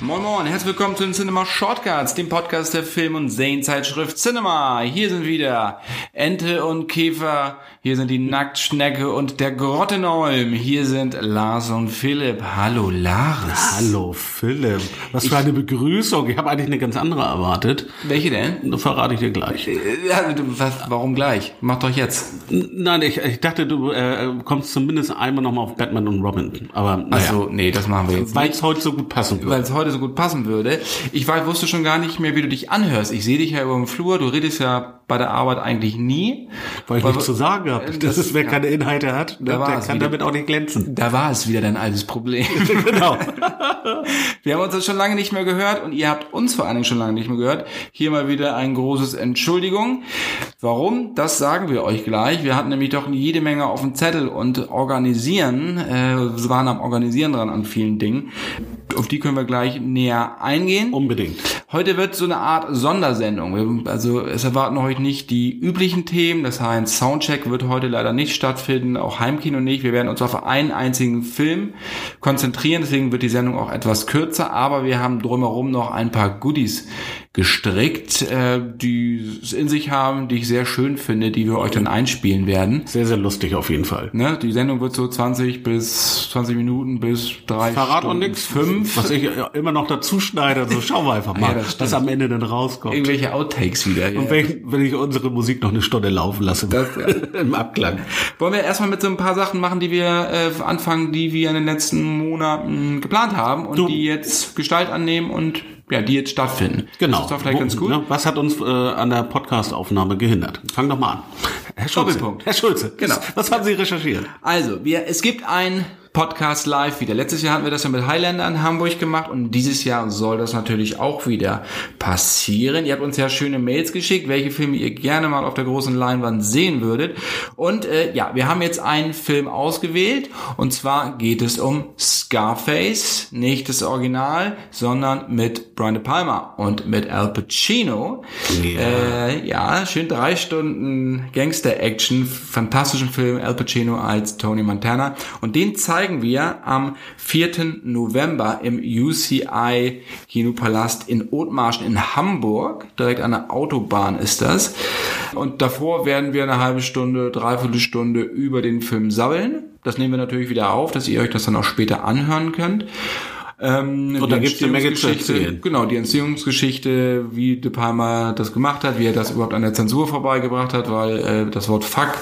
Moin Moin, herzlich willkommen zu den Cinema Shortcuts, dem Podcast der Film- und Serienzeitschrift Cinema. Hier sind wieder Ente und Käfer, hier sind die Nacktschnecke und der Grottenolm, hier sind Lars und Philipp. Hallo Lars. Hallo Philipp, was für eine Begrüßung. Ich habe eigentlich eine ganz andere erwartet. Welche denn? Das verrate ich dir gleich. Ja, du, was, warum gleich? Mach doch jetzt. Nein, ich, ich dachte, du äh, kommst zumindest einmal nochmal auf Batman und Robin. Aber naja, Also, nee, das machen wir jetzt weil es heute so gut passen würde. Heute so gut passen würde. Ich weiß, wusste schon gar nicht mehr, wie du dich anhörst. Ich sehe dich ja über dem Flur, du redest ja bei der Arbeit eigentlich nie. Weil ich nichts zu sagen habe. Das- Das, ist, wer ja. keine Inhalte hat, Da der, war kann wieder. damit auch nicht glänzen. Da war es wieder dein altes Problem. genau. Wir haben uns das schon lange nicht mehr gehört und ihr habt uns vor allen Dingen schon lange nicht mehr gehört. Hier mal wieder ein großes Entschuldigung. Warum? Das sagen wir euch gleich. Wir hatten nämlich doch jede Menge auf dem Zettel und organisieren, äh, waren am Organisieren dran an vielen Dingen. Auf die können wir gleich näher eingehen. Unbedingt. Heute wird so eine Art Sondersendung. Also es erwarten euch nicht die üblichen Themen. Das heißt, Soundcheck wird heute leider nicht stattfinden, auch Heimkino nicht. Wir werden uns auf einen einzigen Film konzentrieren. Deswegen wird die Sendung auch etwas kürzer. Aber wir haben drumherum noch ein paar Goodies gestrickt, äh, die es in sich haben, die ich sehr schön finde, die wir euch dann einspielen werden. Sehr, sehr lustig auf jeden Fall. Ne? Die Sendung wird so 20 bis 20 Minuten bis drei Verrat Stunden, nichts. fünf. Was ich ja immer noch dazu schneide. Also schauen wir einfach Ja, mal, stimmt. was am Ende dann rauskommt. Irgendwelche Outtakes wieder. ja. Und wenn, wenn ich unsere Musik noch eine Stunde laufen lasse Das, im Abklang. Wollen wir erstmal mit so ein paar Sachen machen, die wir äh, anfangen, die wir in den letzten Monaten geplant haben und Du- die jetzt Gestalt annehmen und ja, die jetzt stattfinden. Genau. Ist doch vielleicht ganz gut. ne, was hat uns äh, an der Podcast-Aufnahme gehindert? Fang doch mal an. Herr Schulze. Doppelpunkt. Herr Schulze. Genau. Was, was haben Sie recherchiert? Also, wir, es gibt ein Podcast live wieder. Letztes Jahr hatten wir das ja mit Highlander in Hamburg gemacht und dieses Jahr soll das natürlich auch wieder passieren. Ihr habt uns ja schöne Mails geschickt, welche Filme ihr gerne mal auf der großen Leinwand sehen würdet. Und äh, ja, wir haben jetzt einen Film ausgewählt und zwar geht es um Scarface, nicht das Original, sondern mit Brian De Palma und mit Al Pacino. Ja. Äh, ja, schön drei Stunden Gangster-Action, fantastischen Film, Al Pacino als Tony Montana. Und den zeigen wir am 4. November im UCI Kinopalast in Othmarschen in Hamburg. Direkt an der Autobahn ist das. Und davor werden wir eine halbe Stunde, dreiviertel Stunde über den Film sabbeln. Das nehmen wir natürlich wieder auf, dass ihr euch das dann auch später anhören könnt. Ähm, Und da die gibt's eine Menge zu erzählen. Genau, die Entziehungsgeschichte, wie De Palma das gemacht hat, wie er das überhaupt an der Zensur vorbeigebracht hat, weil äh, das Wort Fuck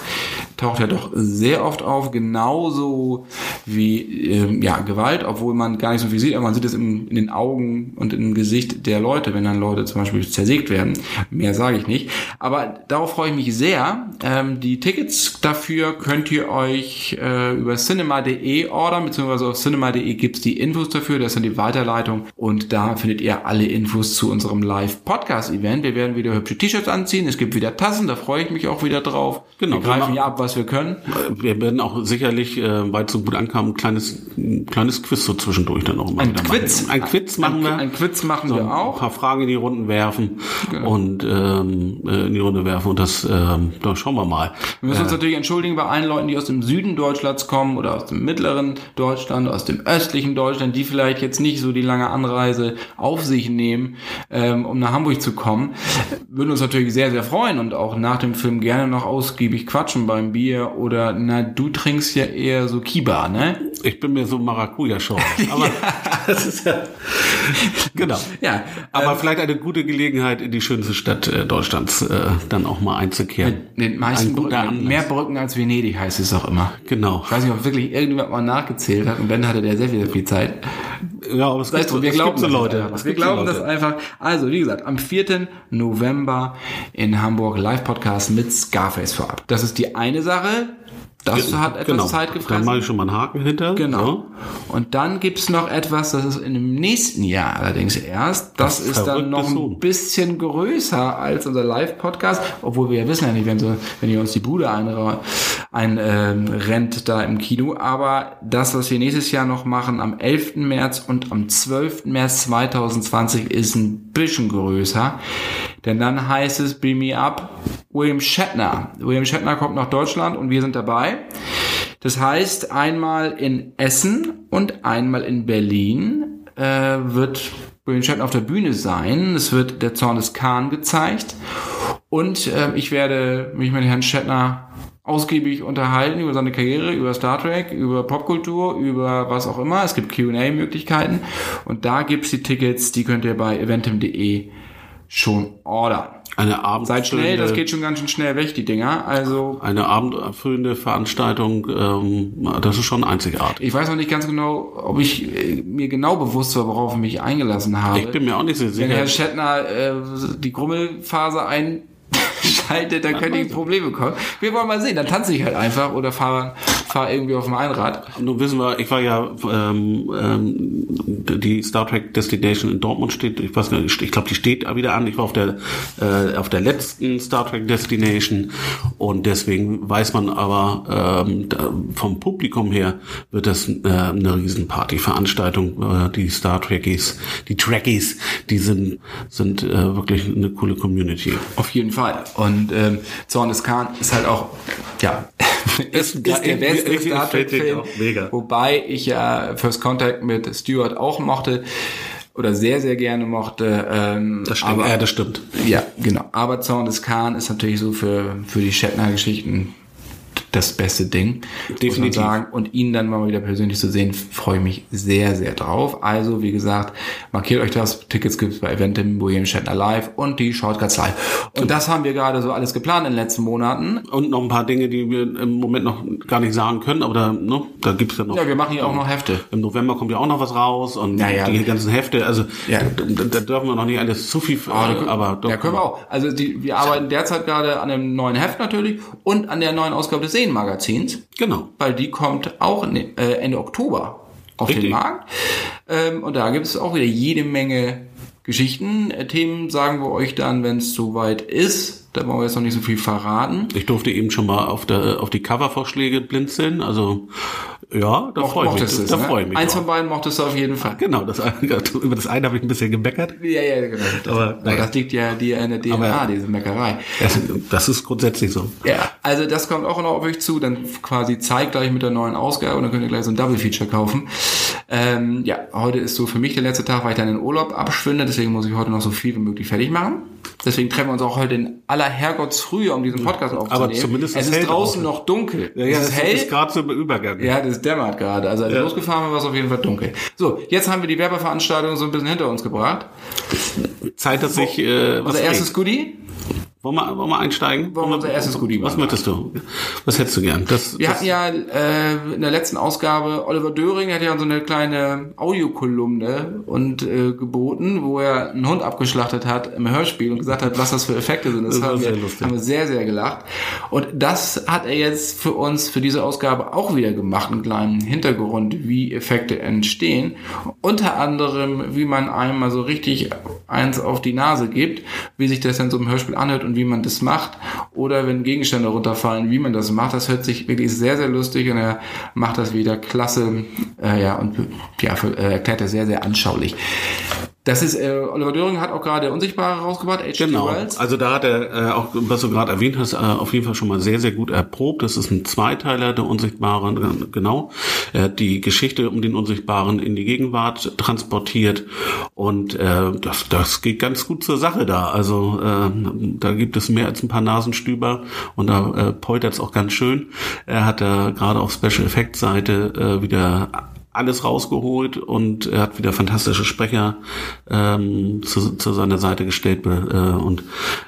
taucht ja doch sehr oft auf, genauso wie ähm, ja, Gewalt, obwohl man gar nicht so viel sieht, aber man sieht es in, in den Augen und im Gesicht der Leute, wenn dann Leute zum Beispiel zersägt werden. Mehr sage ich nicht. Aber darauf freue ich mich sehr. Ähm, die Tickets dafür könnt ihr euch äh, über cinema.de ordern, beziehungsweise auf cinema.de gibt's die Infos dafür, das sind die Weiterleitung und da findet ihr alle Infos zu unserem Live-Podcast-Event. Wir werden wieder hübsche T-Shirts anziehen, es gibt wieder Tassen, da freue ich mich auch wieder drauf. Genau, wir wir greifen ja ab, was wir können. Äh, Wir werden auch sicherlich, äh, weil es so gut ankam, ein kleines, ein kleines Quiz so zwischendurch dann auch mal Ein Quiz. machen. Ein Quiz machen ein, wir. Ein Quiz machen so wir ein auch. paar Fragen in die Runden werfen Genau. und ähm, äh, in die Runde werfen und das, ähm, da schauen wir mal. Wir müssen uns natürlich entschuldigen bei allen Leuten, die aus dem Süden Deutschlands kommen oder aus dem mittleren Deutschland, aus dem östlichen Deutschland, die vielleicht jetzt nicht so die lange Anreise auf sich nehmen, ähm, um nach Hamburg zu kommen. Würden uns natürlich sehr, sehr freuen und auch nach dem Film gerne noch ausgiebig quatschen beim Bier oder, na, du trinkst ja eher so Kiba, ne? Ich bin mir so Maracuja-Show. Aber das ist ja, genau. Ja, Aber vielleicht eine gute Gelegenheit, in die schönste Stadt äh, Deutschlands äh, dann auch mal einzukehren. den meisten Ein Brücken, Anlass. mehr Brücken als Venedig heißt es auch immer. Genau. Ich weiß nicht, ob wirklich irgendjemand mal nachgezählt hat und wenn hatte der sehr, sehr viel Zeit. Ja, aber es Das gibt, heißt, wir es glauben gibt so das Leute. Es Wir glauben Leute. das einfach. Also, wie gesagt, am 4. November in Hamburg Live-Podcast mit Scarface vorab. Das ist die eine Sache. Das hat etwas genau. Zeit Dann gefressen. mache ich schon mal einen Haken hinter. Genau. So. Und dann gibt's noch etwas, das ist in dem nächsten Jahr allerdings erst. Das Das ist dann noch ein bisschen größer als unser Live-Podcast, obwohl wir ja wissen ja nicht, wenn, so, wenn ihr uns die Bude einra ein ähm, rennt da im Kino. Aber das, was wir nächstes Jahr noch machen, am 11. März und am 12. März 2020, ist ein bisschen größer. Denn dann heißt es Beam Me Up William Shatner. William Shatner kommt nach Deutschland und wir sind dabei. Das heißt, einmal in Essen und einmal in Berlin äh, wird William Shatner auf der Bühne sein. Es wird der Zorn des Khan gezeigt. Und äh, ich werde mich mit Herrn Shatner ausgiebig unterhalten über seine Karriere, über Star Trek, über Popkultur, über was auch immer. Es gibt Q&A-Möglichkeiten und da gibt's die Tickets, die könnt ihr bei eventim.de schon ordern. Eine Abend Seid schnell, das geht schon ganz schön schnell weg, die Dinger. Also eine abendfüllende Veranstaltung, ähm, das ist schon einzigartig. ich weiß noch nicht ganz genau, ob ich äh, mir genau bewusst war, worauf ich mich eingelassen habe. Ich bin mir auch nicht so Wenn sicher. Herr Schettner äh, die Grummelphase einschaltet, dann könnte ich Probleme kommen. Wir wollen mal sehen. Dann tanze ich halt einfach oder fahre fahr irgendwie auf dem Einrad. Nun wissen wir, ich war ja, ähm, ähm, die Star Trek Destination in Dortmund steht, ich weiß nicht, ich glaube, die steht wieder an. Ich war auf der, äh, auf der letzten Star Trek Destination und deswegen weiß man aber, ähm, da, vom Publikum her wird das äh, eine Riesenparty-Veranstaltung. Äh, die Star Trekkies, die Trekkies, die sind, sind äh, wirklich eine coole Community. Auf jeden Fall. Und ähm, Zorn des Khan ist halt auch, ja, ist, ist der beste Star Trek-Film. Wobei ich ja First Contact mit Stewart auch mochte oder sehr, sehr gerne mochte. Ähm, Das stimmt. aber, ja, das stimmt. Ja, genau. Aber Zorn des Khan ist natürlich so für, für die Shatner-Geschichten das beste Ding, Definitiv. sagen. Und ihn dann mal wieder persönlich zu sehen, freue ich mich sehr, sehr drauf. Also, wie gesagt, markiert euch das. Tickets gibt's bei Eventim, William Shatner Live und die Shortcuts Live. Und das haben wir gerade so alles geplant in den letzten Monaten. Und noch ein paar Dinge, die wir im Moment noch gar nicht sagen können, aber da, ne, da gibt's ja noch. Ja, wir machen hier auch noch Hefte. Im November kommt ja auch noch was raus und Ja, ja. die ganzen Hefte, also Ja. da, da dürfen wir noch nicht alles zu viel, Ah, äh, aber doch, ja, können wir auch. Also die, wir arbeiten derzeit gerade an einem neuen Heft natürlich und an der neuen Ausgabe des Seenmagazins. Genau. weil die kommt auch äh, Ende Oktober auf Richtig. den Markt. Ähm, und da gibt es auch wieder jede Menge Geschichten. Äh, Themen sagen wir euch dann, wenn es soweit ist. Da wollen wir jetzt noch nicht so viel verraten. Ich durfte eben schon mal auf der auf die Covervorschläge blinzeln, also ja, da freue ich mich. Es, da ne? freue ich mich. Eins von beiden mochtest du auf jeden Fall. Genau, das über das eine habe ich ein bisschen gemeckert. Ja, ja, genau. Das, Aber, naja. das liegt ja dir in der DNA, Aber- diese Meckerei. Das, das ist grundsätzlich so. Ja, also das kommt auch noch auf euch zu, dann quasi zeitgleich mit der neuen Ausgabe und dann könnt ihr gleich so ein Double Feature kaufen. Ähm, ja, heute ist so für mich der letzte Tag, weil ich dann in den Urlaub abschwinde, deswegen muss ich heute noch so viel wie möglich fertig machen. Deswegen treffen wir uns auch heute in aller Herrgottsfrühe, um diesen Podcast aufzunehmen. zumindest es es ist hält draußen noch dunkel. Ja, ja, es das ist hell. ist gerade so im Übergang. Ja, das dämmert gerade. Also als Ja. losgefahren bin, war es auf jeden Fall dunkel. So, jetzt haben wir die Werbeveranstaltung so ein bisschen hinter uns gebracht. Zeit, dass ich äh, was Unser erstes. Goodie. Wollen wir, wollen wir einsteigen? Wollen wir unser erstes Goodie Was möchtest du? Was hättest du gern? Das, Wir das, hatten ja äh, in der letzten Ausgabe, Oliver Döring hat ja so eine kleine Audiokolumne und äh, geboten, wo er einen Hund abgeschlachtet hat im Hörspiel und gesagt hat, was das für Effekte sind. Das, Das haben, sehr wir, lustig. haben wir sehr, sehr gelacht. Und das hat er jetzt für uns, für diese Ausgabe auch wieder gemacht, einen kleinen Hintergrund, wie Effekte entstehen. Unter anderem, wie man einem mal so richtig eins auf die Nase gibt, wie sich das dann so im Hörspiel anhört und wie man das macht. Oder wenn Gegenstände runterfallen, wie man das macht. Das hört sich wirklich sehr, sehr lustig und er macht das wieder klasse. Äh, ja, und ja, äh, erklärt das sehr, sehr anschaulich. Das ist, äh, Oliver Döring hat auch gerade der Unsichtbare rausgebracht, H.G. Genau, Wells. also da hat er äh, auch, was du gerade erwähnt hast, äh, auf jeden Fall schon mal sehr, sehr gut erprobt. Das ist ein Zweiteiler der Unsichtbaren, äh, genau. Er hat die Geschichte um den Unsichtbaren in die Gegenwart transportiert und äh, das, das geht ganz gut zur Sache da. Also äh, da gibt es mehr als ein paar Nasenstüber und da äh, poltert es auch ganz schön. Er hat da gerade auf Special Effects Seite äh, wieder alles rausgeholt und er hat wieder fantastische Sprecher ähm, zu, zu seiner Seite gestellt äh, und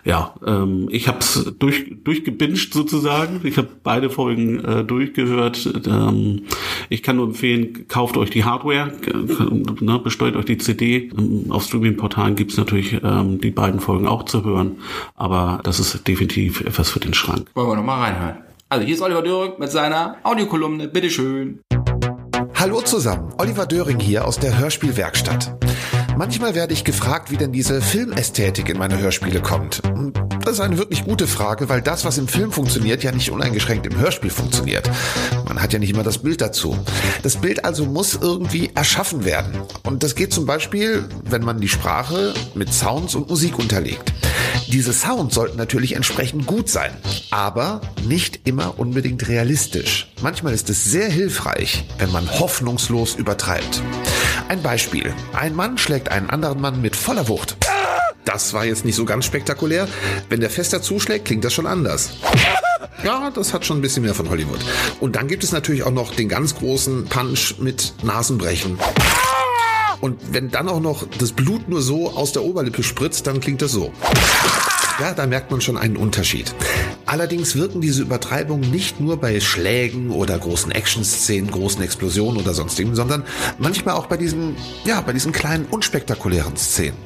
ja, ähm, ich habe es durch, durchgebinged sozusagen. Ich habe beide Folgen äh, durchgehört. Ähm, ich kann nur empfehlen, kauft euch die Hardware, äh, ne, bestellt euch die CD. Ähm, Auf Streaming-Portalen gibt's natürlich ähm, die beiden Folgen auch zu hören, aber das ist definitiv etwas für den Schrank. Wollen wir noch mal reinhören. Also hier ist Oliver Döring mit seiner Audiokolumne. Bitteschön. Hallo zusammen, Oliver Döring hier aus der Hörspielwerkstatt. Manchmal werde ich gefragt, wie denn diese Filmästhetik in meine Hörspiele kommt. Das ist eine wirklich gute Frage, weil das, was im Film funktioniert, ja nicht uneingeschränkt im Hörspiel funktioniert. Man hat ja nicht immer das Bild dazu. Das Bild also muss irgendwie erschaffen werden. Und das geht zum Beispiel, wenn man die Sprache mit Sounds und Musik unterlegt. Diese Sounds sollten natürlich entsprechend gut sein, aber nicht immer unbedingt realistisch. Manchmal ist es sehr hilfreich, wenn man hoffnungslos übertreibt. Ein Beispiel. Ein Mann schlägt einen anderen Mann mit voller Wucht. Das war jetzt nicht so ganz spektakulär. Wenn der fester zuschlägt, klingt das schon anders. Ja, das hat schon ein bisschen mehr von Hollywood. Und dann gibt es natürlich auch noch den ganz großen Punch mit Nasenbrechen. Und wenn dann auch noch das Blut nur so aus der Oberlippe spritzt, dann klingt das so. Ja, da merkt man schon einen Unterschied. Allerdings wirken diese Übertreibungen nicht nur bei Schlägen oder großen Action-Szenen, großen Explosionen oder sonstigen, sondern manchmal auch bei diesen, ja, bei diesen kleinen unspektakulären Szenen.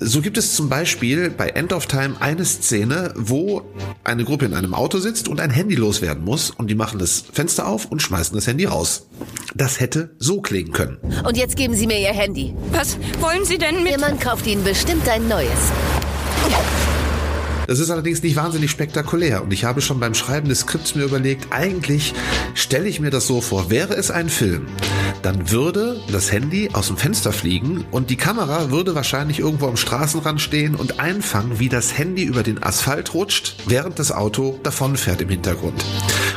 So gibt es zum Beispiel bei End of Time eine Szene, wo eine Gruppe in einem Auto sitzt und ein Handy loswerden muss und die machen das Fenster auf und schmeißen das Handy raus. Das hätte so klingen können. Und jetzt geben Sie mir Ihr Handy. Was wollen Sie denn mit... Ihr Mann kauft Ihnen bestimmt ein neues. Das ist allerdings nicht wahnsinnig spektakulär und ich habe schon beim Schreiben des Skripts mir überlegt, eigentlich stelle ich mir das so vor, wäre es ein Film, dann würde das Handy aus dem Fenster fliegen und die Kamera würde wahrscheinlich irgendwo am Straßenrand stehen und einfangen, wie das Handy über den Asphalt rutscht, während das Auto davonfährt im Hintergrund.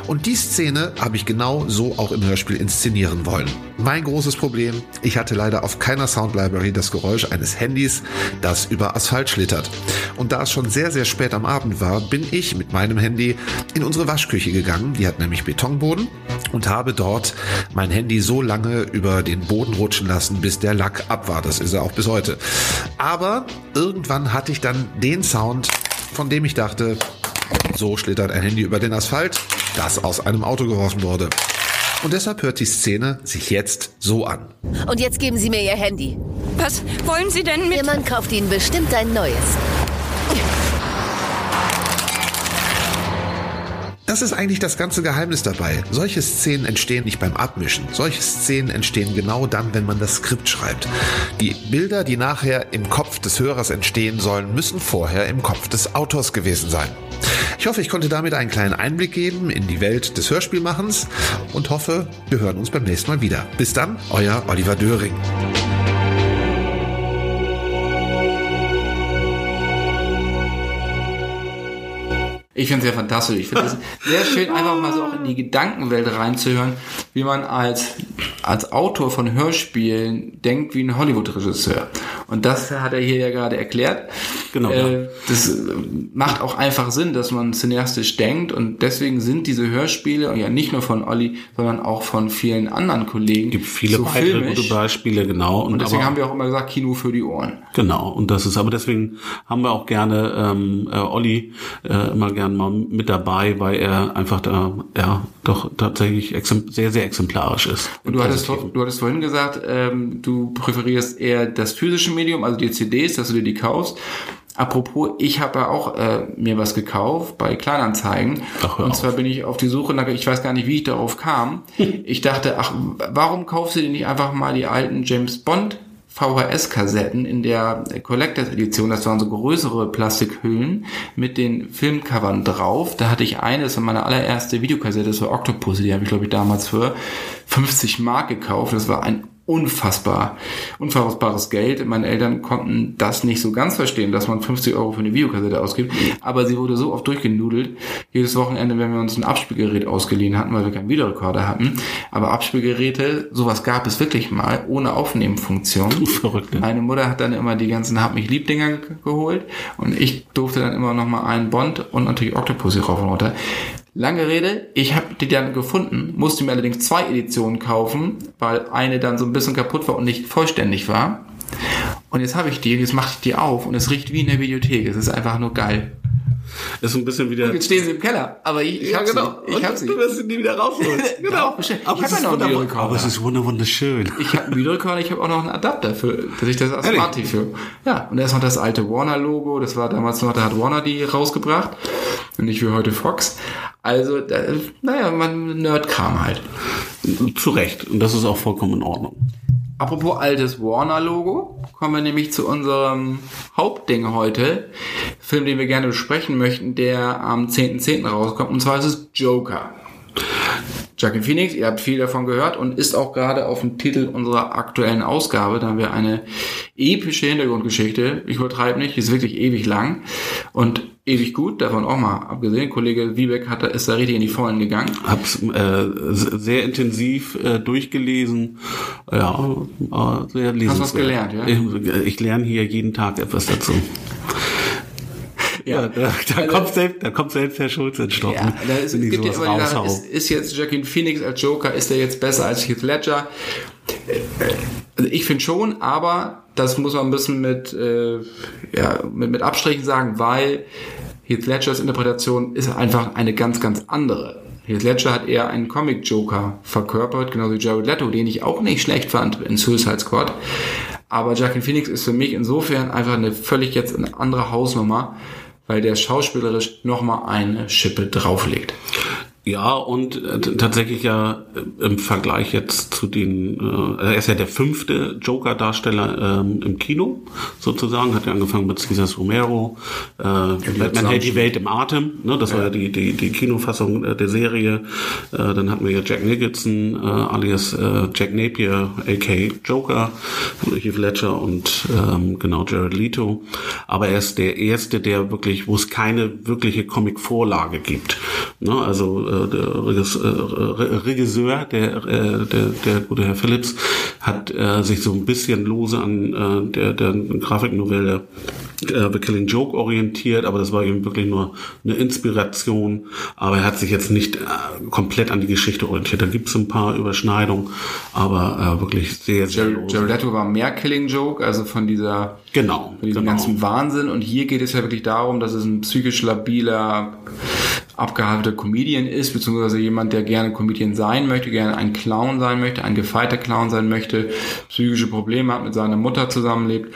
Und die Szene habe ich genau so auch im Hörspiel inszenieren wollen. Mein großes Problem, ich hatte leider auf keiner Sound Library das Geräusch eines Handys, das über Asphalt schlittert. Und da es schon sehr, sehr spät am Abend war, bin ich mit meinem Handy in unsere Waschküche gegangen, die hat nämlich Betonboden, und habe dort mein Handy so lange über den Boden rutschen lassen, bis der Lack ab war. Das ist er auch bis heute. Aber irgendwann hatte ich dann den Sound, von dem ich dachte, so schlittert ein Handy über den Asphalt, das aus einem Auto geworfen wurde. Und deshalb hört die Szene sich jetzt so an. Und jetzt geben Sie mir Ihr Handy. Was wollen Sie denn mit... Ihr Mann kauft Ihnen bestimmt ein neues. Das ist eigentlich das ganze Geheimnis dabei. Solche Szenen entstehen nicht beim Abmischen. Solche Szenen entstehen genau dann, wenn man das Skript schreibt. Die Bilder, die nachher im Kopf des Hörers entstehen sollen, müssen vorher im Kopf des Autors gewesen sein. Ich hoffe, ich konnte damit einen kleinen Einblick geben in die Welt des Hörspielmachens und hoffe, wir hören uns beim nächsten Mal wieder. Bis dann, euer Oliver Döring. Ich finde es ja fantastisch. Ich finde es sehr schön, einfach mal so auch in die Gedankenwelt reinzuhören, wie man als, als Autor von Hörspielen denkt wie ein Hollywood-Regisseur. Und das hat er hier ja gerade erklärt. Genau, Äh, das macht auch einfach Sinn, dass man cineastisch denkt und deswegen sind diese Hörspiele, ja nicht nur von Olli, sondern auch von vielen anderen Kollegen, gibt viele so weitere filmisch. gute Beispiele, genau. Und deswegen aber- haben wir auch immer gesagt, Kino für die Ohren. Genau, und das ist, aber deswegen haben wir auch gerne ähm, äh, Olli äh, immer gern mal mit dabei, weil er einfach da ja doch tatsächlich sehr, sehr exemplarisch ist. Und du hattest, du hattest vorhin gesagt, ähm, du präferierst eher das physische Medium, also die CDs, dass du dir die kaufst. Apropos, ich habe ja auch äh, mir was gekauft bei Kleinanzeigen. Ach, und auf. zwar bin ich auf die Suche, nach, ich weiß gar nicht, wie ich darauf kam. Ich dachte, ach, warum kaufst du dir nicht einfach mal die alten James Bond VHS-Kassetten in der Collectors Edition, das waren so größere Plastikhüllen mit den Filmcovern drauf. Da hatte ich eine, das war meine allererste Videokassette, das war Octopus, die habe ich glaube ich damals für 50 Mark gekauft. Das war ein unfassbar, unfassbares Geld. Meine Eltern konnten das nicht so ganz verstehen, dass man 50 Euro für eine Videokassette ausgibt. Aber sie wurde so oft durchgenudelt. Jedes Wochenende, wenn wir uns ein Abspielgerät ausgeliehen hatten, weil wir keinen Videorekorder hatten. Aber Abspielgeräte, sowas gab es wirklich mal, ohne Aufnehmfunktion. Verrückt, ne? Meine Mutter hat dann immer die ganzen Hab mich lieb Dinger ge- geholt und ich durfte dann immer noch mal einen Bond und natürlich Octopus hier rauf und runter. Lange Rede, ich habe die dann gefunden, musste mir allerdings zwei Editionen kaufen, weil eine dann so ein bisschen kaputt war und nicht vollständig war. Und jetzt habe ich die, jetzt mache ich die auf und es riecht wie in der Videothek. Es ist einfach nur geil. Ist ein bisschen wieder. Jetzt stehen sie im Keller, aber ich, ich ja, hab genau. sie. Ich Und hab sie. Du wirst sie nie wieder rausholen. Aber Ich ist ja noch einen wunderbar- Videorekorder. Aber es ist wunder- wunderschön. Ich habe einen Videorekorder, ich habe auch noch einen Adapter für, dass ich das als? Smart TV. Ja, und da ist noch das alte Warner-Logo, das war damals noch, da hat Warner die rausgebracht und nicht wie heute Fox. Also, da, naja, man Nerdkram halt. Zu Recht. Und das ist auch vollkommen in Ordnung. Apropos altes Warner-Logo, kommen wir nämlich zu unserem Hauptding heute. Film, den wir gerne besprechen möchten, der am 10.10. rauskommt. Und zwar ist es Joker. Joaquin Phoenix, ihr habt viel davon gehört und ist auch gerade auf dem Titel unserer aktuellen Ausgabe. Da haben wir eine epische Hintergrundgeschichte. Ich übertreibe nicht, die ist wirklich ewig lang und ewig gut, davon auch mal abgesehen. Kollege Wiebeck hat, ist da richtig in die Vollen gegangen. Hab's äh, sehr intensiv äh, durchgelesen. Ja, äh, sehr lesenswert. Hast du was gelernt, ja? Ich, ich lerne hier jeden Tag etwas dazu. Ja, da, da, Also- kommt selbst, da kommt selbst Herr Schulz ins Stocken. Ja, da ist, wenn gibt immer die ist, ist jetzt Joaquin Phoenix als Joker, ist er jetzt besser als Heath Ledger? Also ich finde schon, aber das muss man ein bisschen mit, äh, ja, mit, mit Abstrichen sagen, weil Heath Ledgers Interpretation ist einfach eine ganz, ganz andere. Heath Ledger hat eher einen Comic-Joker verkörpert, genauso wie Jared Leto, den ich auch nicht schlecht fand in Suicide Squad. Aber Joaquin Phoenix ist für mich insofern einfach eine völlig jetzt eine andere Hausnummer, weil der schauspielerisch nochmal eine Schippe drauflegt. Ja, und äh, tatsächlich ja äh, im Vergleich jetzt zu den, äh, er ist ja der fünfte Joker-Darsteller ähm, im Kino, sozusagen, hat ja angefangen mit Cesar Romero, äh, Batman hält die Welt im Atem, ne, das war ja die, die, die Kinofassung äh, der Serie, äh, dann hatten wir ja Jack Nicholson, äh, alias äh, Jack Napier, a.k. Joker, Heath Ledger und ähm, genau Jared Leto, aber er ist der erste, der wirklich, wo es keine wirkliche Comic-Vorlage gibt, ne, also der Regis, äh, Re- Regisseur, der, äh, der, der gute Herr Phillips, hat äh, sich so ein bisschen lose an äh, der, der Grafiknovelle äh, The Killing Joke orientiert, aber das war eben wirklich nur eine Inspiration. Aber er hat sich jetzt nicht äh, komplett an die Geschichte orientiert. Da gibt es ein paar Überschneidungen, aber äh, wirklich sehr, sehr. Jared Leto war mehr Killing Joke, also von dieser Genau, von diesem genau. ganzen Wahnsinn. Und hier geht es ja wirklich darum, dass es ein psychisch labiler, abgehaltener Comedian ist, beziehungsweise jemand, der gerne Comedian sein möchte, gerne ein Clown sein möchte, ein gefeiter Clown sein möchte, psychische Probleme hat, mit seiner Mutter zusammenlebt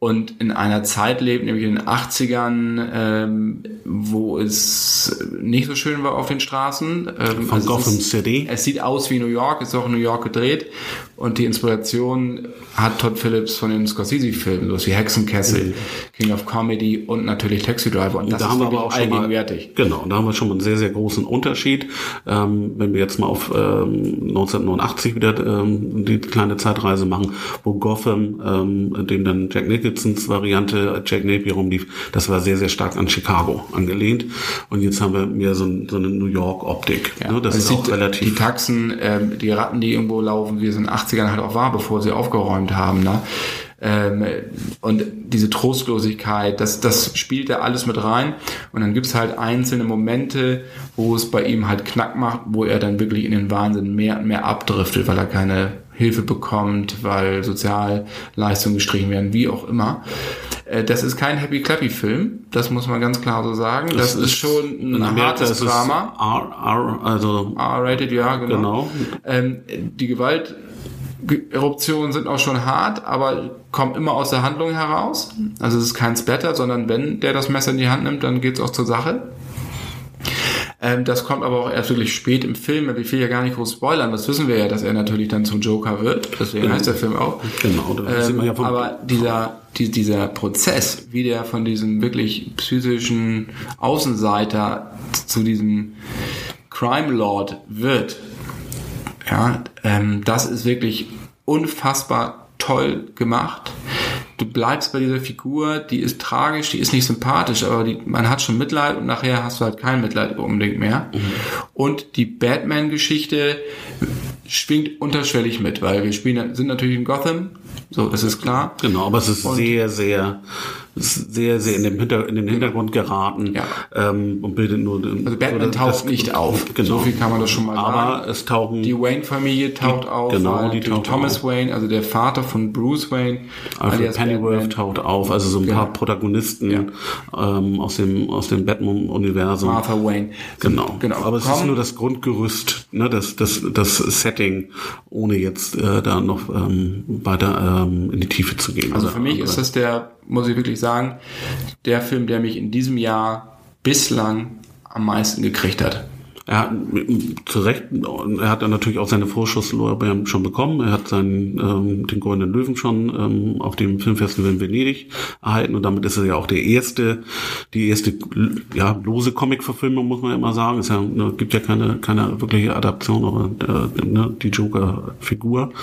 und in einer Zeit lebt, nämlich in den 80ern, ähm, wo es nicht so schön war auf den Straßen. Ähm, Von es Gotham ist- City. es sieht aus wie New York, ist auch in New York gedreht. Und die Inspiration hat Todd Phillips von den Scorsese-Filmen, sowas wie Hexenkessel, King of Comedy und natürlich Taxi Driver. Und das da ist haben wir aber auch schon mal, allgegenwärtig. genau, da haben wir schon mal einen sehr, sehr großen Unterschied. Ähm, wenn wir jetzt mal auf ähm, 1989 wieder ähm, die kleine Zeitreise machen, wo Gotham, ähm, dem dann Jack Nicholsons Variante Jack Napier rumlief, das war sehr, sehr stark an Chicago angelehnt. Und jetzt haben wir mehr so, ein, so eine New York-Optik. Ja, ne? Das also ist auch sieht- relativ... Die Taxen, ähm, die Ratten, die irgendwo laufen, wie es in den 80ern halt auch war, bevor sie aufgeräumt haben. Ne? Ähm, und diese Trostlosigkeit, das, das spielt da alles mit rein. Und dann gibt's halt einzelne Momente, wo es bei ihm halt knack macht, wo er dann wirklich in den Wahnsinn mehr und mehr abdriftet, weil er keine Hilfe bekommt, weil Sozialleistungen gestrichen werden, wie auch immer. Äh, Das ist kein Happy Clappy Film, das muss man ganz klar so sagen. Das, ist schon in ein hartes ist es Drama. R, R, also R-rated, ja, genau. Genau. Ähm, die Gewalteruptionen sind auch schon hart, aber kommen immer aus der Handlung heraus. Also es ist kein Splatter, sondern wenn der das Messer in die Hand nimmt, dann geht's auch zur Sache. Ähm, das kommt aber auch erst wirklich spät im Film. Ich will ja gar nicht groß spoilern. Das wissen wir ja, dass er natürlich dann zum Joker wird. Deswegen heißt der Film auch. Genau, ja Ähm, vom- aber dieser, die, dieser Prozess, wie der von diesem wirklich psychischen Außenseiter zu diesem Crime Lord wird, ja, ähm, das ist wirklich unfassbar toll gemacht. Du bleibst bei dieser Figur, die ist tragisch, die ist nicht sympathisch, aber die, man hat schon Mitleid und nachher hast du halt kein Mitleid unbedingt mehr. Und die Batman-Geschichte schwingt unterschwellig mit, weil wir spielen, sind natürlich in Gotham, so, das ist klar. Genau, aber es ist Und- sehr, sehr, ist sehr, sehr in, dem Hinter, in den Hintergrund geraten Ja. ähm, und bildet nur. Also Batman taucht nicht auf. Genau. So viel kann man das schon mal aber sagen. es tauchen Die Wayne-Familie taucht Die- auf. genau, die taucht Thomas auf. Wayne, also der Vater von Bruce Wayne, Alfred Pennyworth Batman. taucht auf, also so ein paar Genau. Protagonisten Ja. ähm, aus dem aus dem Batman-Universum. Martha Wayne. Genau. genau. Aber es ist nur das Grundgerüst, ne, das, das, das Setting, ohne jetzt äh, da noch ähm, weiter ähm, in die Tiefe zu gehen. Also für mich ist das der, muss ich wirklich sagen, der Film, der mich in diesem Jahr bislang am meisten gekriegt hat. Er hat zu Recht, er hat dann natürlich auch seine Vorschusslorbeeren schon bekommen. Er hat seinen ähm, den Goldenen Löwen schon ähm, auf dem Filmfestival in Venedig erhalten und damit ist er ja auch der erste, die erste ja lose Comic-Verfilmung muss man immer sagen. Es ja, ne, gibt ja keine keine wirkliche Adaption, aber äh, ne, die Joker-Figur,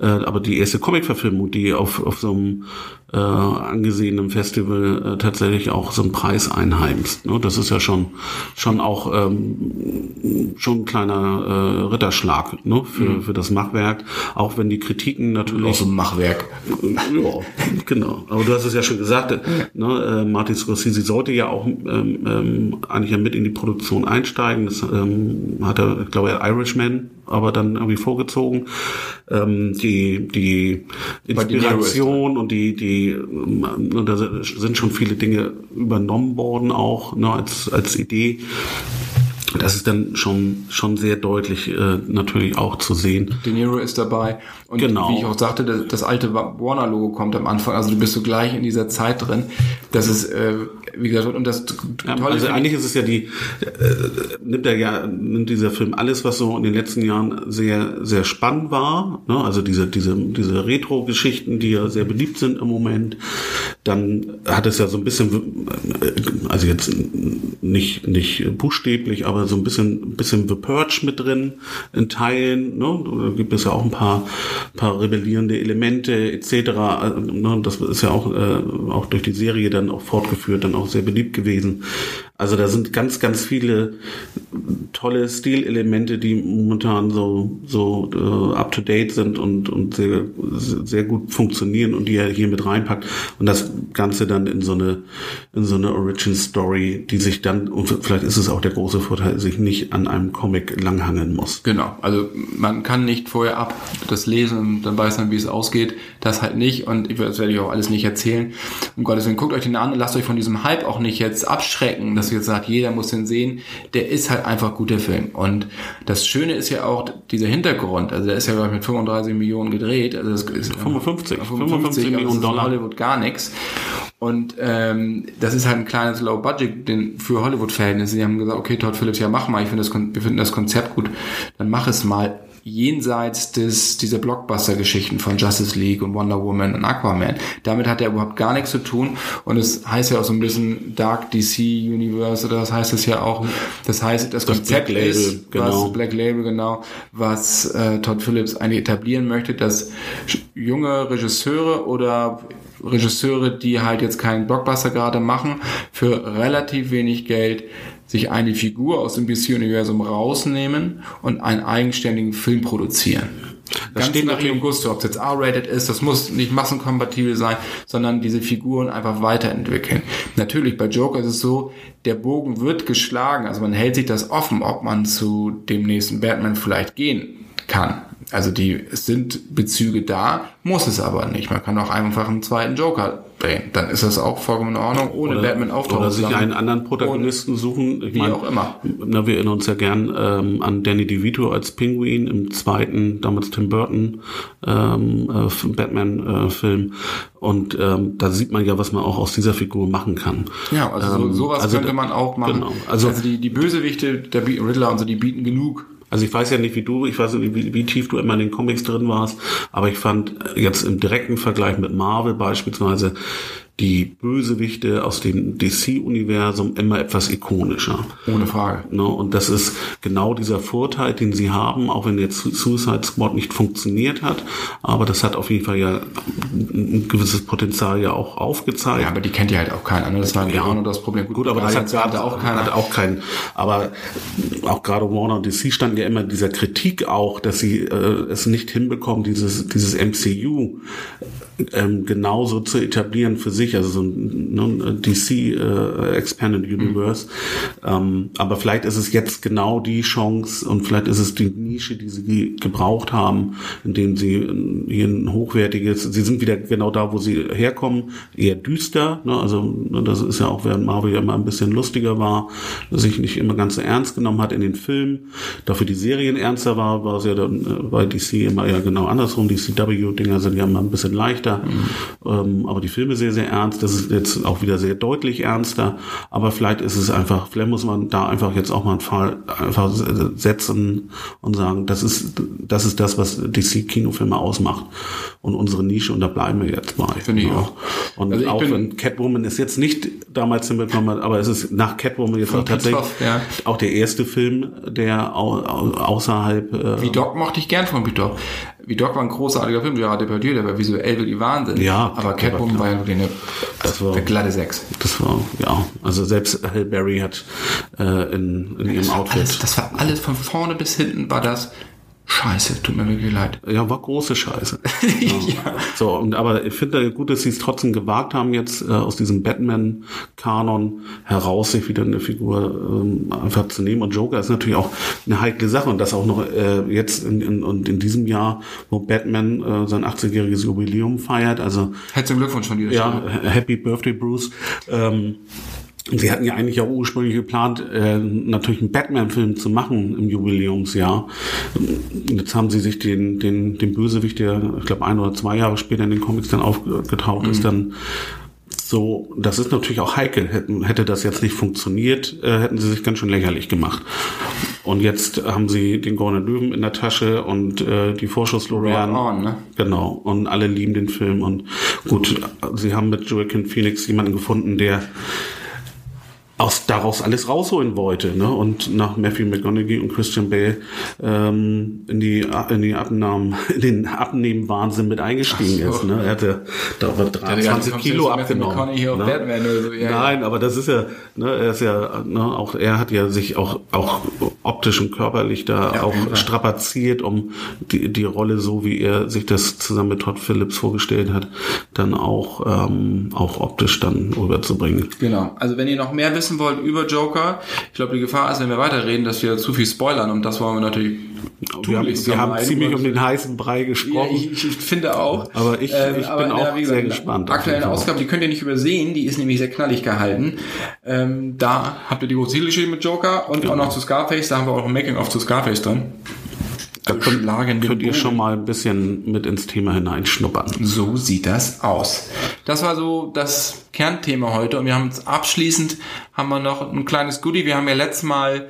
äh, aber die erste Comic-Verfilmung, die auf auf so einem äh, angesehenen Festival äh, tatsächlich auch so einen Preis einheimst. Ne? Das ist ja schon schon auch ähm, schon ein kleiner äh, Ritterschlag ne? für, mhm. für das Machwerk, auch wenn die Kritiken natürlich auch so ein Machwerk. ja, genau. Aber du hast es ja schon gesagt, ja. ne? äh, Martin Scorsese sollte ja auch ähm, ähm, eigentlich ja mit in die Produktion einsteigen. Das ähm, hat er, ich glaube, Irishman aber dann irgendwie vorgezogen. Ähm, die die Inspiration und die die und da sind schon viele Dinge übernommen worden auch ne, als als Idee das ist dann schon schon sehr deutlich äh, natürlich auch zu sehen. De Niro ist dabei und genau. wie ich auch sagte, das, das alte Warner Logo kommt am Anfang, also du bist so gleich in dieser Zeit drin. Das ist äh, wie gesagt und das ja, tolle also eigentlich ist es ja die äh, nimmt er ja nimmt dieser Film alles, was so in den letzten Jahren sehr sehr spannend war, ne? also diese diese diese Retro-Geschichten, die ja sehr beliebt sind im Moment. Dann hat es ja so ein bisschen also jetzt nicht nicht buchstäblich, aber so ein bisschen, bisschen The Purge mit drin in Teilen. Ne? Da gibt es ja auch ein paar, paar rebellierende Elemente etc. Ne? Das ist ja auch, äh, auch durch die Serie dann auch fortgeführt, dann auch sehr beliebt gewesen. Also da sind ganz, ganz viele tolle Stilelemente, die momentan so, so uh, up to date sind und, und sehr, sehr gut funktionieren und die er hier mit reinpackt. Und das Ganze dann in so eine, in so eine Origin Story, die sich dann, und vielleicht ist es auch der große Vorteil, sich nicht an einem Comic langhangeln muss. Genau. Also man kann nicht vorher ab das lesen und dann weiß man, wie es ausgeht. Das halt nicht. Und ich, das werde ich auch alles nicht erzählen. Um Gottes Willen, guckt euch den an und lasst euch von diesem Hype auch nicht jetzt abschrecken. Das dass jetzt sagt, jeder muss den sehen, der ist halt einfach guter Film. Und das Schöne ist ja auch dieser Hintergrund, also der ist ja glaube ich mit 35 Millionen gedreht, also das ist 55, 55, 55 Millionen Dollar. Hollywood gar nichts. Und ähm, das ist halt ein kleines Low Budget den, für Hollywood-Verhältnisse. Sie haben gesagt, okay, Todd Phillips, ja mach mal, ich finde das, wir finden das Konzept gut, dann mach es mal jenseits des, dieser Blockbuster-Geschichten von Justice League und Wonder Woman und Aquaman. Damit hat er überhaupt gar nichts zu tun. Und es heißt ja auch so ein bisschen Dark DC Universe, oder das heißt es ja auch. Das heißt, das, das Konzept Black Label, ist, genau. was Black Label, genau, was äh, Todd Phillips eigentlich etablieren möchte, dass junge Regisseure oder Regisseure, die halt jetzt keinen Blockbuster gerade machen, für relativ wenig Geld sich eine Figur aus dem DC-Universum rausnehmen und einen eigenständigen Film produzieren. Das Ganz steht nach ihrem Gusto, ob es jetzt R-rated ist, das muss nicht massenkompatibel sein, sondern diese Figuren einfach weiterentwickeln. Natürlich, bei Joker ist es so, der Bogen wird geschlagen, also man hält sich das offen, ob man zu dem nächsten Batman vielleicht gehen kann. Also die es sind Bezüge da, muss es aber nicht. Man kann auch einfach einen zweiten Joker drehen. Dann ist das auch vollkommen in Ordnung, ohne oder, Batman auftauchen Oder sich einen anderen Protagonisten suchen. Ich wie mein, auch immer. Na, wir erinnern uns ja gern ähm, an Danny DeVito als Penguin im zweiten, damals Tim Burton ähm, äh, Batman-Film. Äh, Und ähm, da sieht man ja, was man auch aus dieser Figur machen kann. Ja, also ähm, sowas also könnte man auch machen. Genau. Also, also die, die Bösewichte, der Riddler und so, die bieten genug also ich weiß ja nicht, wie du, ich weiß nicht, wie, wie tief du immer in den Comics drin warst, aber ich fand jetzt im direkten Vergleich mit Marvel beispielsweise die Bösewichte aus dem DC-Universum immer etwas ikonischer. Ohne Frage. Ne? Und das ist genau dieser Vorteil, den sie haben, auch wenn jetzt Suicide Squad nicht funktioniert hat. Aber das hat auf jeden Fall ja ein gewisses Potenzial ja auch aufgezeigt. Ja, aber die kennt ja halt auch keiner. Ne? Das war ja genau das Problem. Gut, Gut aber das hat gerade auch keiner. Hat auch keinen. Aber auch gerade Warner und DC standen ja immer dieser Kritik auch, dass sie äh, es nicht hinbekommen, dieses, dieses MCU ähm, genauso zu etablieren für sich, also so ein ne, DC äh, Expanded Universe. Mhm. Ähm, aber vielleicht ist es jetzt genau die Chance und vielleicht ist es die Nische, die sie gebraucht haben, indem sie äh, hier ein hochwertiges, sie sind wieder genau da, wo sie herkommen, eher düster. Ne? Also ne, das ist ja auch, während Marvel ja immer ein bisschen lustiger war, sich nicht immer ganz so ernst genommen hat in den Filmen, dafür die Serien ernster war, war es ja dann äh, bei DC immer ja genau andersrum. Die CW-Dinger sind ja immer ein bisschen leichter, mhm. ähm, aber die Filme sehr, sehr ernst. Das ist jetzt auch wieder sehr deutlich ernster. Aber vielleicht ist es einfach, vielleicht muss man da einfach jetzt auch mal einen Fall einfach setzen und sagen, das ist, das ist das, was DC-Kinofilme ausmacht und unsere Nische und da bleiben wir jetzt bei. Finde ich Ja. auch. Und Also ich auch wenn Catwoman ist jetzt nicht damals hinbekommen aber es ist nach Catwoman jetzt auch tatsächlich ja. auch der erste Film, der au, au, außerhalb äh, Wie Doc mochte ich gern von Wie Doc. Wie Doc war ein großartiger Film, Gerard Depardieu, der war visuell wirklich Wahnsinn. Ja, aber Catwoman war ja wirklich eine, Das war- eine glatte Sechs. Das war, ja, also selbst Halle Berry hat äh, in, in ihrem Outfit. alles, das war alles von vorne bis hinten war das scheiße, tut mir wirklich leid. ja, war große Scheiße. ja. So, und aber ich finde gut, dass sie es trotzdem gewagt haben, jetzt äh, aus diesem Batman-Kanon heraus sich wieder eine Figur ähm, einfach zu nehmen. Und Joker ist natürlich auch eine heikle Sache. Und das auch noch äh, jetzt in, in, und in diesem Jahr, wo Batman äh, sein 80-jähriges Jubiläum feiert. Also Herzlichen Glückwunsch von dir. Ja, Happy Birthday, Bruce. Ähm, Sie hatten ja eigentlich auch ursprünglich geplant, äh, natürlich einen Batman-Film zu machen im Jubiläumsjahr. Jetzt haben sie sich den, den, den Bösewicht, der, ich glaube, ein oder zwei Jahre später in den Comics dann aufgetaucht ist, dann so, das ist natürlich auch heikel. Hätten, hätte das jetzt nicht funktioniert, äh, hätten sie sich ganz schön lächerlich gemacht. Und jetzt haben sie den Goldenen Löwen in der Tasche und äh, die on, ne? Genau. Und alle lieben den Film. Und gut, sie haben mit Joaquin Phoenix jemanden gefunden, der aus daraus alles rausholen wollte, ne? Und nach Matthew McConaughey und Christian Bale ähm, in die in die Abnahmen, in den Abnehmen-Wahnsinn mit eingestiegen so. ist. Ne? Er hatte da über 23 Kilo abgenommen. Ne? So. Ja, Nein, aber das ist ja, ne, er ist ja, ne, auch er hat ja sich auch auch optisch und körperlich da Ja, auch strapaziert, um die die Rolle so wie er sich das zusammen mit Todd Phillips vorgestellt hat, dann auch ähm, auch optisch dann rüberzubringen. Genau. Also wenn ihr noch mehr wissen wollt über Joker, ich glaube, die Gefahr ist, wenn wir weiterreden, dass wir zu viel spoilern und das wollen wir natürlich Wir haben, wir haben ziemlich um den heißen Brei Ja, gesprochen. ich, ich finde auch. Ähm, Aber ich- ich bin auch sehr gesagt, gespannt Die auf aktuelle. Ausgabe, die könnt ihr nicht übersehen, die ist nämlich sehr knallig gehalten. Ähm, da habt ihr die große Zielgeschichte mit Joker und auch noch zu Scarface, da haben wir auch ein Making-of zu Scarface drin. Da könnt, Schlagen den könnt ihr schon mal ein bisschen mit ins Thema hineinschnuppern. So sieht das aus. Das war so das Kernthema heute und wir haben uns abschließend haben wir noch ein kleines Goodie. Wir haben ja letztes Mal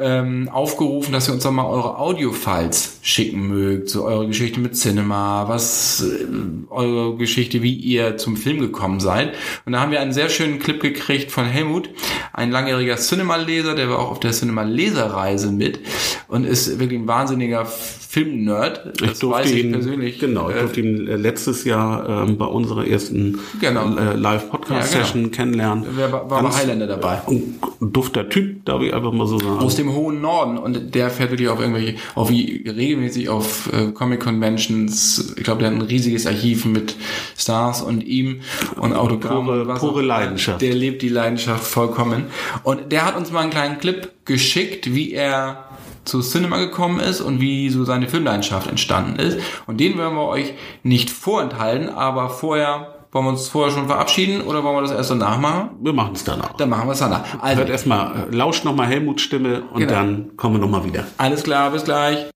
ähm, aufgerufen, dass ihr uns doch mal eure Audio-Files schicken mögt, so eure Geschichte mit Cinema, was äh, eure Geschichte, wie ihr zum Film gekommen seid. Und da haben wir einen sehr schönen Clip gekriegt von Helmut, ein langjähriger Cinema-Leser, der war auch auf der Cinema-Leserreise mit und ist wirklich ein wahnsinniger Film-Nerd. Ich durfte weiß ich ihn, persönlich. genau, ich äh, durfte ihn äh, letztes Jahr ähm, bei unserer ersten Genau. äh, Live-Podcast-Session Ja, genau. kennenlernen. Wer war, war bei Highlander dabei? ein dufter Typ, darf ich einfach mal so sagen. Aus dem hohen Norden und der fährt wirklich auf irgendwelche, auf wie regelmäßig auf äh, Comic Conventions. Ich glaube, der hat ein riesiges Archiv mit Stars und ihm und Autogramm Pure- pure. Leidenschaft. Der lebt die Leidenschaft vollkommen. Und der hat uns mal einen kleinen Clip geschickt, wie er zu Cinema gekommen ist und wie so seine Filmleidenschaft entstanden ist. Und den werden wir euch nicht vorenthalten, aber vorher wollen wir uns vorher schon verabschieden oder wollen wir das erst danach machen? Wir machen es danach. Dann machen wir es danach. Also, Hört erstmal, äh, lauscht nochmal Helmuts Stimme und Genau. dann kommen wir nochmal wieder. alles klar, bis gleich.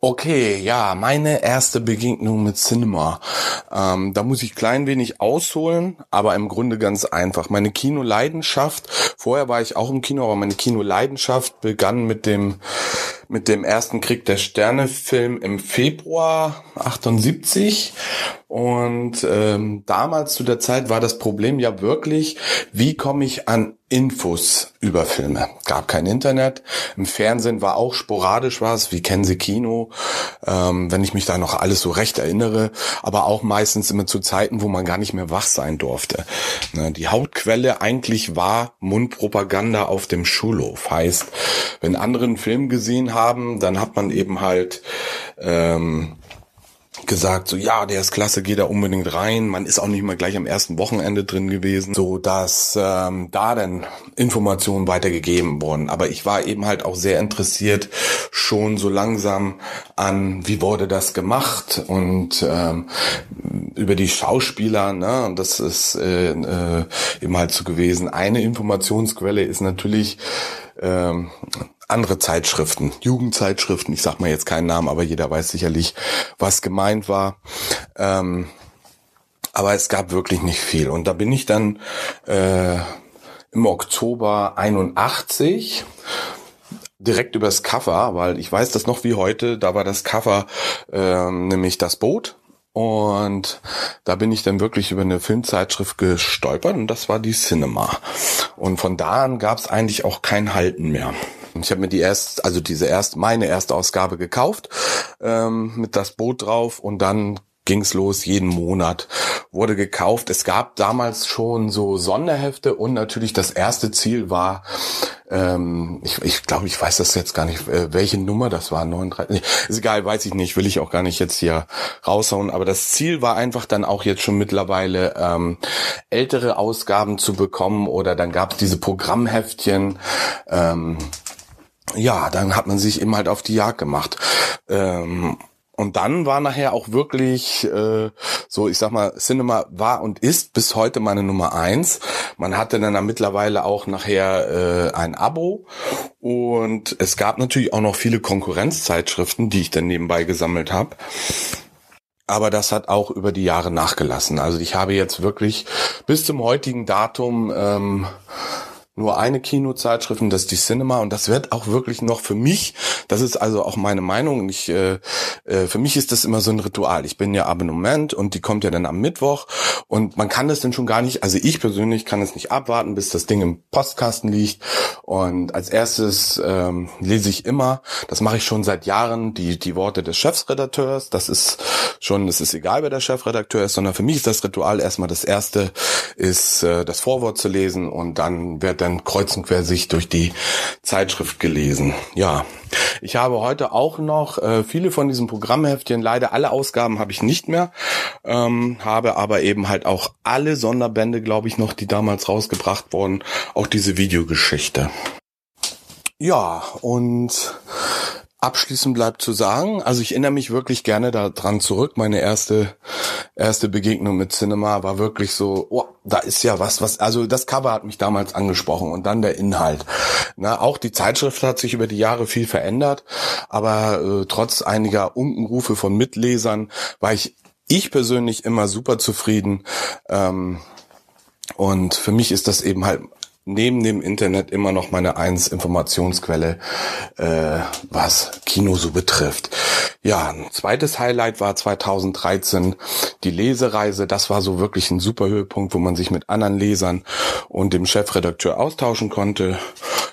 Okay, ja, meine erste Begegnung mit Cinema. Ähm, da muss ich klein wenig ausholen, aber im Grunde ganz einfach. Meine Kinoleidenschaft, vorher war ich auch im Kino, aber meine Kinoleidenschaft begann mit dem mit dem ersten Krieg der Sterne Film im Februar 78 und ähm, damals zu der Zeit war das Problem ja wirklich, wie komme ich an Infos über Filme? Gab kein Internet, im Fernsehen war auch sporadisch was, wie kennen Sie Kino, ähm, wenn ich mich da noch alles so recht erinnere, aber auch meistens immer zu Zeiten, wo man gar nicht mehr wach sein durfte. Ne, die Hauptquelle eigentlich war Mundpropaganda auf dem Schulhof. Heißt, wenn andere einen Film gesehen haben, dann hat man eben halt ähm, gesagt, so ja, der ist klasse, geht da unbedingt rein. Man ist auch nicht mal gleich am ersten Wochenende drin gewesen, so dass ähm, da dann Informationen weitergegeben wurden. Aber ich war eben halt auch sehr interessiert schon so langsam an, wie wurde das gemacht und ähm, über die Schauspieler. Ne, und das ist äh, äh, eben halt so gewesen. Eine Informationsquelle ist natürlich ähm, andere Zeitschriften, Jugendzeitschriften, ich sag mal jetzt keinen Namen, aber jeder weiß sicherlich, was gemeint war. Ähm, Aber es gab wirklich nicht viel. Und da bin ich dann äh, im Oktober 81 direkt übers Cover, weil ich weiß das noch wie heute, da war das Cover ähm, nämlich das Boot. Und da bin ich dann wirklich über eine Filmzeitschrift gestolpert und das war die Cinema. Und von da an gab es eigentlich auch kein Halten mehr. Und ich habe mir die erst, also diese erst meine erste Ausgabe gekauft ähm, mit das Boot drauf. Und dann ging's los, jeden Monat wurde gekauft. Es gab damals schon so Sonderhefte und natürlich das erste Ziel war, ähm, ich, ich glaube, ich weiß das jetzt gar nicht, äh, welche Nummer das war, 39, ist egal, weiß ich nicht, will ich auch gar nicht jetzt hier raushauen, aber das Ziel war einfach dann auch jetzt schon mittlerweile ähm, ältere Ausgaben zu bekommen. Oder dann gab's diese Programmheftchen, ähm, ja, dann hat man sich eben halt auf die Jagd gemacht. Ähm, und dann war nachher auch wirklich äh, so, ich sag mal, Cinema war und ist bis heute meine Nummer eins. Man hatte dann mittlerweile auch nachher äh, ein Abo und es gab natürlich auch noch viele Konkurrenzzeitschriften, die ich dann nebenbei gesammelt habe. Aber das hat auch über die Jahre nachgelassen. Also ich habe jetzt wirklich bis zum heutigen Datum ähm, nur eine Kinozeitschrift und das ist die Cinema und das wird auch wirklich noch für mich, das ist also auch meine Meinung, ich, äh, äh, für mich ist das immer so ein Ritual. Ich bin ja Abonnement und die kommt ja dann am Mittwoch und man kann das dann schon gar nicht, also ich persönlich kann es nicht abwarten, bis das Ding im Postkasten liegt und als erstes ähm, lese ich immer, das mache ich schon seit Jahren, die, die Worte des Chefredakteurs, das ist schon, es ist egal, wer der Chefredakteur ist, sondern für mich ist das Ritual erstmal das erste, ist äh, das Vorwort zu lesen und dann wird dann kreuz und quer sich durch die Zeitschrift gelesen. Ja, ich habe heute auch noch äh, viele von diesen Programmheftchen, leider alle Ausgaben habe ich nicht mehr, ähm, habe aber eben halt auch alle Sonderbände, glaube ich, noch, die damals rausgebracht wurden, auch diese Videogeschichte. Ja, und Abschließend bleibt zu sagen, also ich erinnere mich wirklich gerne daran zurück. Meine erste erste Begegnung mit Cinema war wirklich so, oh, da ist ja was, was, also das Cover hat mich damals angesprochen und dann der Inhalt. Na, auch die Zeitschrift hat sich über die Jahre viel verändert, aber äh, trotz einiger Unkenrufe von Mitlesern war ich ich persönlich immer super zufrieden. Ähm, und für mich ist das eben halt neben dem Internet immer noch meine eins Informationsquelle, äh, was Kino so betrifft. Ja, ein zweites Highlight war 2013 die Lesereise. Das war so wirklich ein super Höhepunkt, wo man sich mit anderen Lesern und dem Chefredakteur austauschen konnte.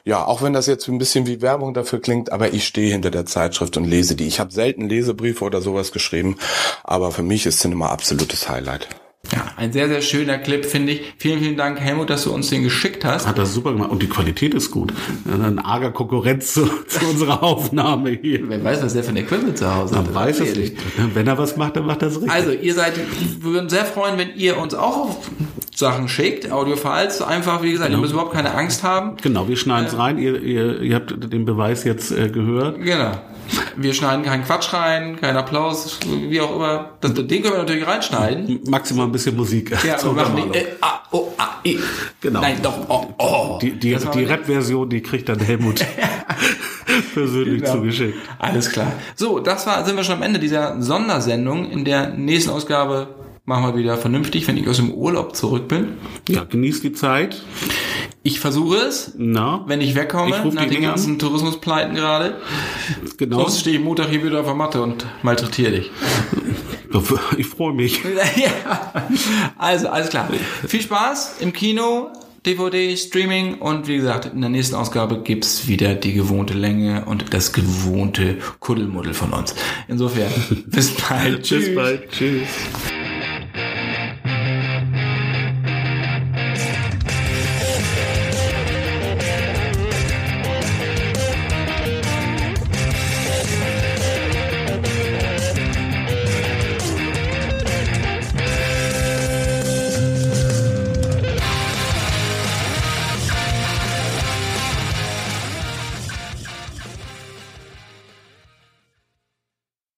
Ja, auch wenn das jetzt ein bisschen wie Werbung dafür klingt, aber ich stehe hinter der Zeitschrift und lese die. Ich habe selten Lesebriefe oder sowas geschrieben, aber für mich ist Cinema absolutes Highlight. Ja, ein sehr, sehr schöner Clip, finde ich. Vielen, vielen Dank, Helmut, dass du uns den geschickt hast. Hat das super gemacht. Und die Qualität ist gut. Eine arger Konkurrenz zu, zu unserer Aufnahme hier. Wer weiß, was der für ein Equipment zu Hause hat. Man weiß es nicht. Wenn er was macht, dann macht er es richtig. Also, ihr seid, wir würden sehr freuen, wenn ihr uns auch Sachen schickt, Audiofiles. Einfach, wie gesagt, genau. ihr müsst überhaupt keine Angst haben. Genau, wir schneiden es äh, rein. Ihr, ihr, ihr habt den Beweis jetzt äh, gehört. Genau. Wir schneiden keinen Quatsch rein, keinen Applaus, wie auch immer. Das, den können wir natürlich reinschneiden. Maximal ein bisschen Musik. Ja, wir machen die, äh, ah, oh, ah, i. Genau. Nein, doch, oh, oh. Die, die, die Rap-Version, die kriegt dann Helmut persönlich genau. zugeschickt. Alles klar. So, das war, sind wir schon am Ende dieser Sondersendung. In der nächsten Ausgabe machen wir wieder vernünftig, wenn ich aus dem Urlaub zurück bin. Ja, genießt die Zeit. Ich versuche es, Na? wenn ich wegkomme, ich nach den ganzen an. Tourismuspleiten gerade. Genau. Sonst stehe ich Montag hier wieder auf der Matte und malträtiere dich. Ich freue mich. ja. Also, alles klar. Viel Spaß im Kino, DVD, Streaming und wie gesagt, in der nächsten Ausgabe gibt's wieder die gewohnte Länge und das gewohnte Kuddelmuddel von uns. Insofern, bis bald. Tschüss. Bis bald. Tschüss.